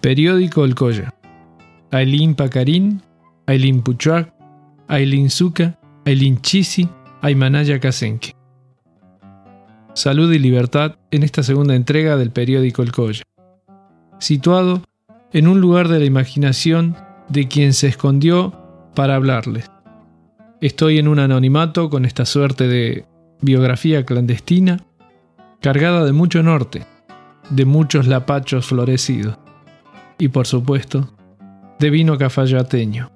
Periódico El Colla. Ailín Pacarín, Ailín Puchuac, Ailín Zuca, Ailín Chisi, Aymanaya Kasenke. Salud y libertad en esta segunda entrega del periódico El Colla. Situado en un lugar de la imaginación de quien se escondió para hablarles. Estoy en un anonimato con esta suerte de biografía clandestina, cargada de mucho norte, de muchos lapachos florecidos y por supuesto de vino cafayateño.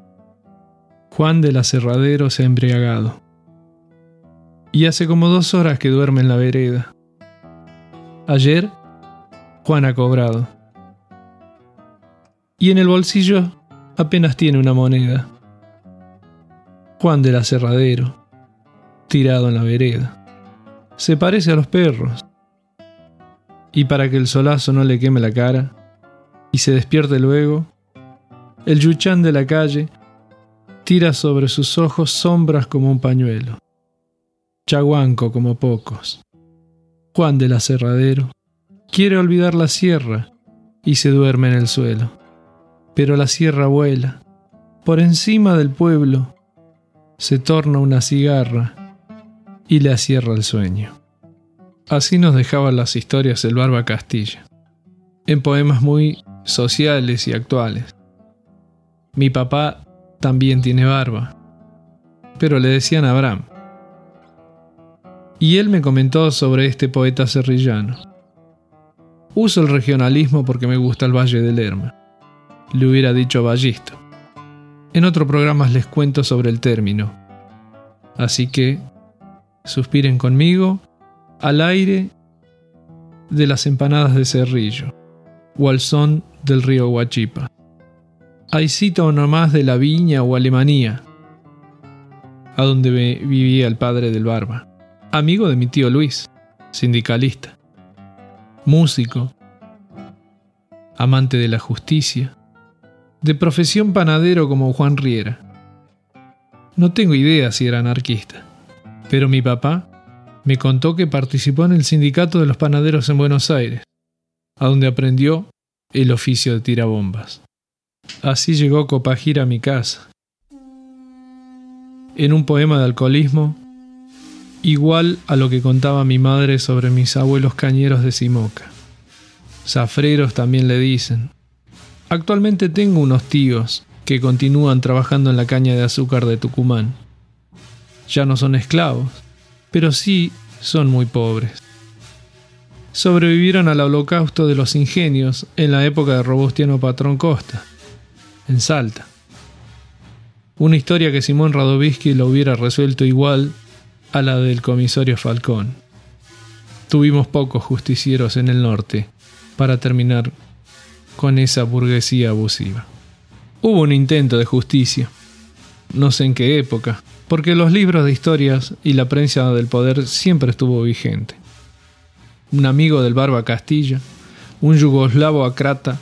Juan de la Cerradero se ha embriagado. Y hace como dos horas que duerme en la vereda. Ayer, Juan ha cobrado. Y en el bolsillo apenas tiene una moneda. Juan de la Cerradero, tirado en la vereda. Se parece a los perros. Y para que el solazo no le queme la cara, y se despierte luego, el yuchán de la calle tira sobre sus ojos sombras como un pañuelo. Chaguanco como pocos. Juan del Aserradero quiere olvidar la sierra y se duerme en el suelo. Pero la sierra vuela. Por encima del pueblo se torna una cigarra y le acierra el sueño. Así nos dejaban las historias el Barba Castilla, en poemas muy sociales y actuales. Mi papá también tiene barba, pero le decían Abraham. Y él me comentó sobre este poeta serrillano. Uso el regionalismo porque me gusta el Valle del Lerma. Le hubiera dicho Ballisto. En otro programa les cuento sobre el término. Así que, suspiren conmigo al aire de las empanadas de cerrillo o al son del río Huachipa. Hay cita o más de la viña o Alemania, a donde vivía el padre del barba, amigo de mi tío Luis, sindicalista, músico, amante de la justicia, de profesión panadero como Juan Riera. No tengo idea si era anarquista, pero mi papá me contó que participó en el sindicato de los panaderos en Buenos Aires, a donde aprendió el oficio de tirabombas. Así llegó Copajira a mi casa. En un poema de alcoholismo, igual a lo que contaba mi madre sobre mis abuelos cañeros de Simoca. Zafreros también le dicen. Actualmente tengo unos tíos que continúan trabajando en la caña de azúcar de Tucumán. Ya no son esclavos, pero sí son muy pobres. Sobrevivieron al holocausto de los ingenios en la época de Robustiano Patrón Costa en Salta. Una historia que Simón Radovisky lo hubiera resuelto igual a la del comisario Falcón. Tuvimos pocos justicieros en el norte para terminar con esa burguesía abusiva. Hubo un intento de justicia, no sé en qué época, porque los libros de historias y la prensa del poder siempre estuvo vigente. Un amigo del Barba Castilla, un yugoslavo acrata,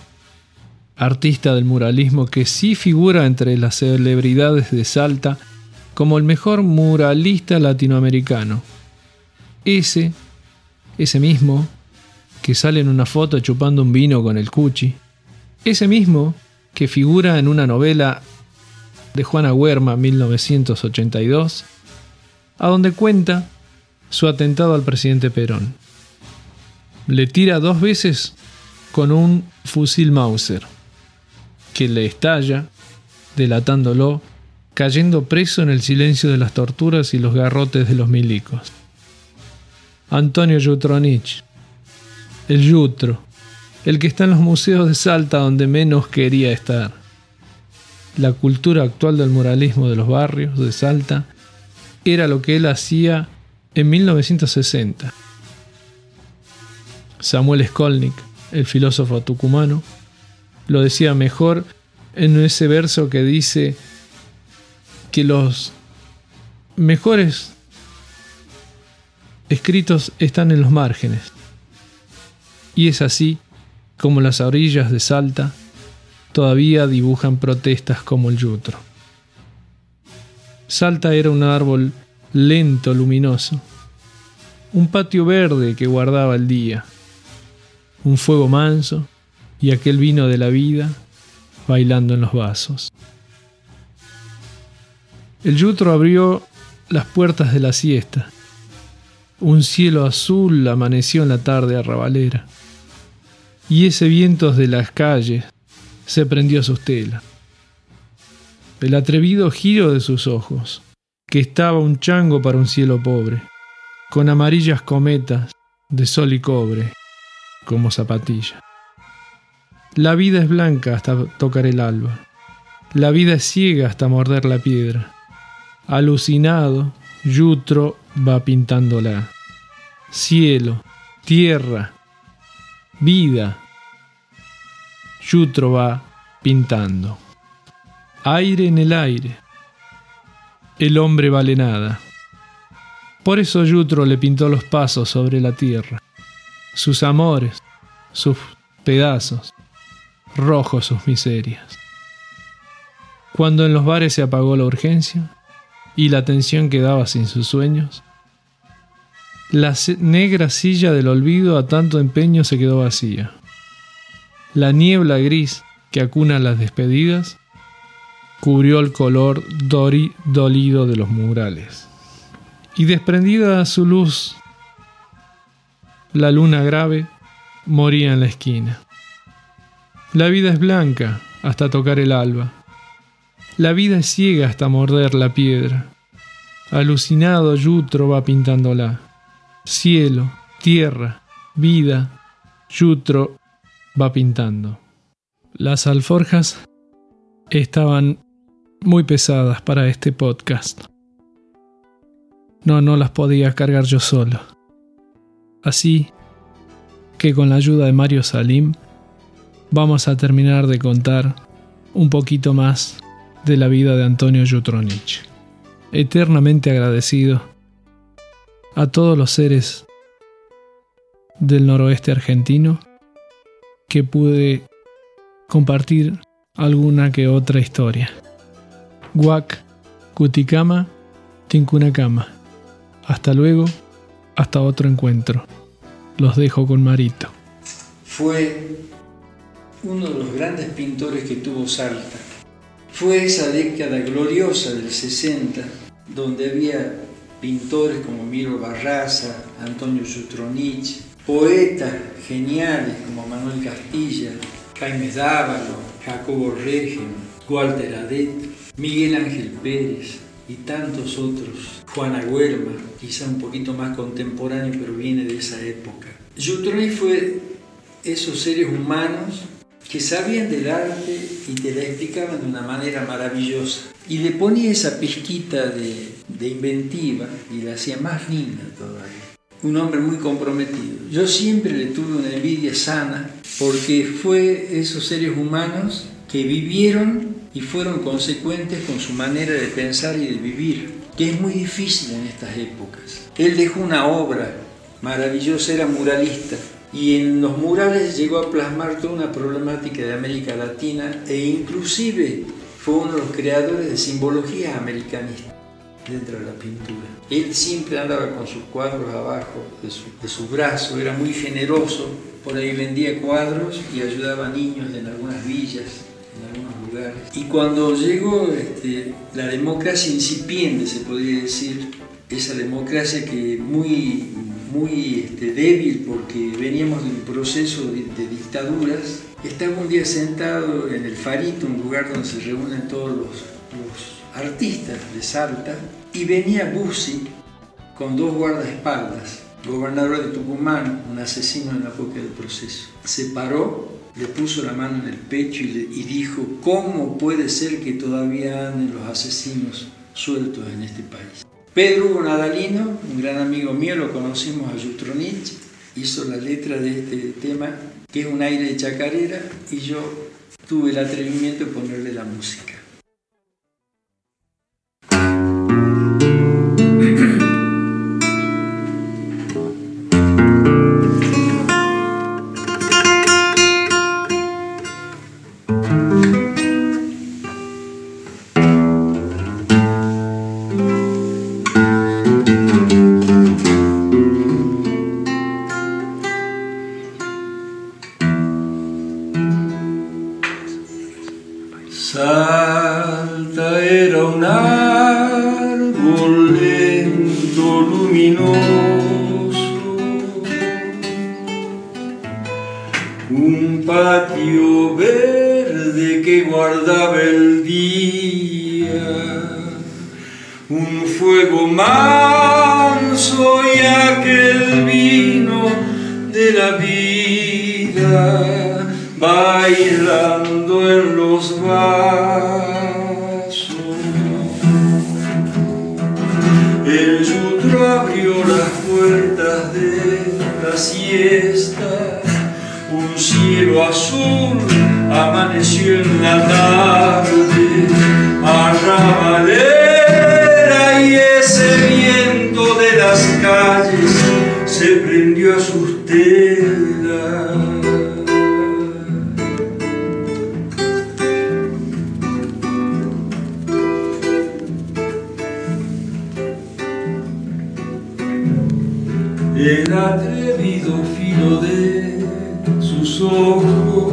artista del muralismo que sí figura entre las celebridades de Salta como el mejor muralista latinoamericano. Ese, ese mismo, que sale en una foto chupando un vino con el Cuchi. Ese mismo que figura en una novela de Juana Huerma 1982, a donde cuenta su atentado al presidente Perón. Le tira dos veces con un fusil Mauser que le estalla, delatándolo, cayendo preso en el silencio de las torturas y los garrotes de los milicos. Antonio Jutronich, el Yutro, el que está en los museos de Salta donde menos quería estar. La cultura actual del muralismo de los barrios de Salta era lo que él hacía en 1960. Samuel Skolnick, el filósofo tucumano, lo decía mejor en ese verso que dice que los mejores escritos están en los márgenes. Y es así como las orillas de Salta todavía dibujan protestas como el yutro. Salta era un árbol lento, luminoso, un patio verde que guardaba el día, un fuego manso y aquel vino de la vida bailando en los vasos. El yutro abrió las puertas de la siesta. Un cielo azul amaneció en la tarde arrabalera, y ese viento de las calles se prendió a sus telas. El atrevido giro de sus ojos, que estaba un chango para un cielo pobre, con amarillas cometas de sol y cobre como zapatilla. La vida es blanca hasta tocar el alba. La vida es ciega hasta morder la piedra. Alucinado, Yutro va pintándola. Cielo, tierra, vida. Yutro va pintando. Aire en el aire. El hombre vale nada. Por eso Yutro le pintó los pasos sobre la tierra, sus amores, sus pedazos, rojos sus miserias. Cuando en los bares se apagó la urgencia y la atención quedaba sin sus sueños, la negra silla del olvido a tanto empeño se quedó vacía. La niebla gris que acuna las despedidas cubrió el color dolido de los murales. Y desprendida su luz, la luna grave moría en la esquina. La vida es blanca hasta tocar el alba. La vida es ciega hasta morder la piedra. Alucinado Yutro va pintándola. Cielo, tierra, vida, Yutro va pintando. Las alforjas estaban muy pesadas para este podcast. No, no las podía cargar yo solo. Así que con la ayuda de Mario Salim vamos a terminar de contar un poquito más de la vida de Antonio Jutronich. Eternamente agradecido a todos los seres del noroeste argentino que pude compartir alguna que otra historia. Guac, Cuticama, Tincunacama. Hasta luego, hasta otro encuentro. Los dejo con Marito. Fue uno de los grandes pintores que tuvo Salta. Fue esa década gloriosa del 60, donde había pintores como Miro Barraza, Antonio Sutronich, poetas geniales como Manuel Castilla, Jaime Dávalo, Jacobo Regen, Walter Adet, Miguel Ángel Pérez y tantos otros. Juana Huerma, quizá un poquito más contemporáneo, pero viene de esa época. Jutronich fue esos seres humanos que sabían del arte y te la explicaban de una manera maravillosa. Y le ponía esa pizquita de, inventiva y la hacía más linda todavía. Un hombre muy comprometido. Yo siempre le tuve una envidia sana porque fue esos seres humanos que vivieron y fueron consecuentes con su manera de pensar y de vivir, que es muy difícil en estas épocas. Él dejó una obra maravillosa, era muralista, y en los murales llegó a plasmar toda una problemática de América Latina e inclusive fue uno de los creadores de simbología americanista dentro de la pintura. Él siempre andaba con sus cuadros abajo de su, de su brazo, era muy generoso, por ahí vendía cuadros y ayudaba a niños en algunas villas, lugares. Y cuando llegó este, la democracia incipiente, se podría decir, esa democracia que muy muy este, débil porque veníamos de un proceso de, dictaduras. Estaba un día sentado en el Farito, un lugar donde se reúnen todos los, artistas de Salta, y venía Bussi con dos guardaespaldas, gobernador de Tucumán, un asesino en la época del proceso. Se paró, le puso la mano en el pecho y, dijo, ¿cómo puede ser que todavía anden los asesinos sueltos en este país? Pedro Nadalino, un gran amigo mío, lo conocimos a Jutronich, hizo la letra de este tema, que es un aire de chacarera, y yo tuve el atrevimiento de ponerle la música. Un patio verde que guardaba el día, un fuego manso y aquel vino de la vida bailando en los vasos. El yutro abrió las puertas de la siesta, un cielo azul amaneció en la tarde, arrabalera el atrevido filo de sus ojos,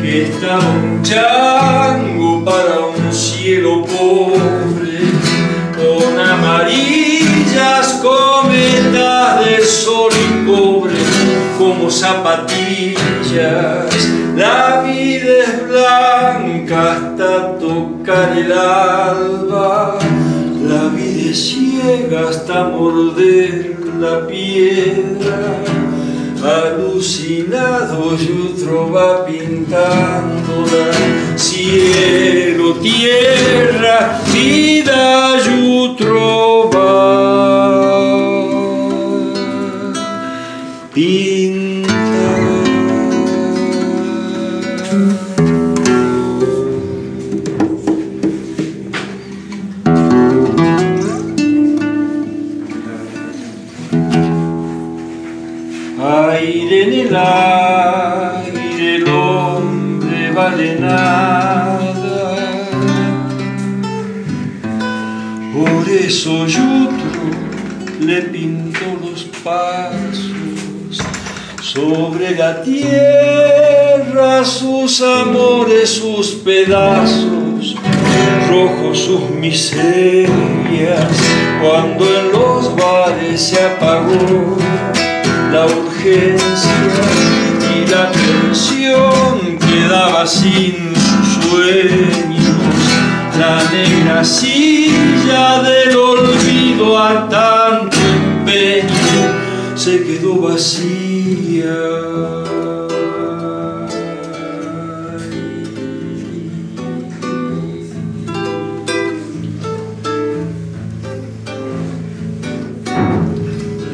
que estaba un chango para un cielo pobre, con amarillas cometas de sol y cobre, como zapatillas. La vida es blanca hasta tocar el alba, la vida es ciega hasta morder la piedra, alucinado Yutro va pintándola, cielo, tierra, vida, Yutro va. Aire le pintó los pasos sobre la tierra, sus amores, sus pedazos, rojos sus miserias, cuando en los bares se apagó la urgencia y la tensión quedaba sin sus sueños. La negra silla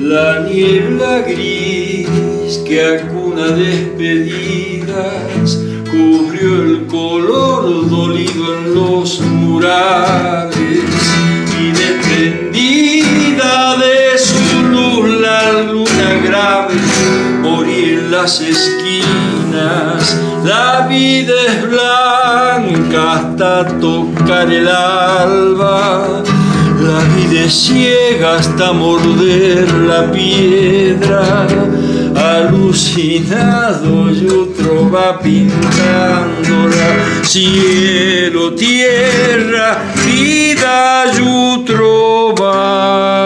La niebla gris que acuna despedidas cubrió el color dolido en los murales las esquinas, la vida es blanca hasta tocar el alba, la vida es ciega hasta morder la piedra, alucinado y otro va pintándola, cielo, tierra, vida y otro va.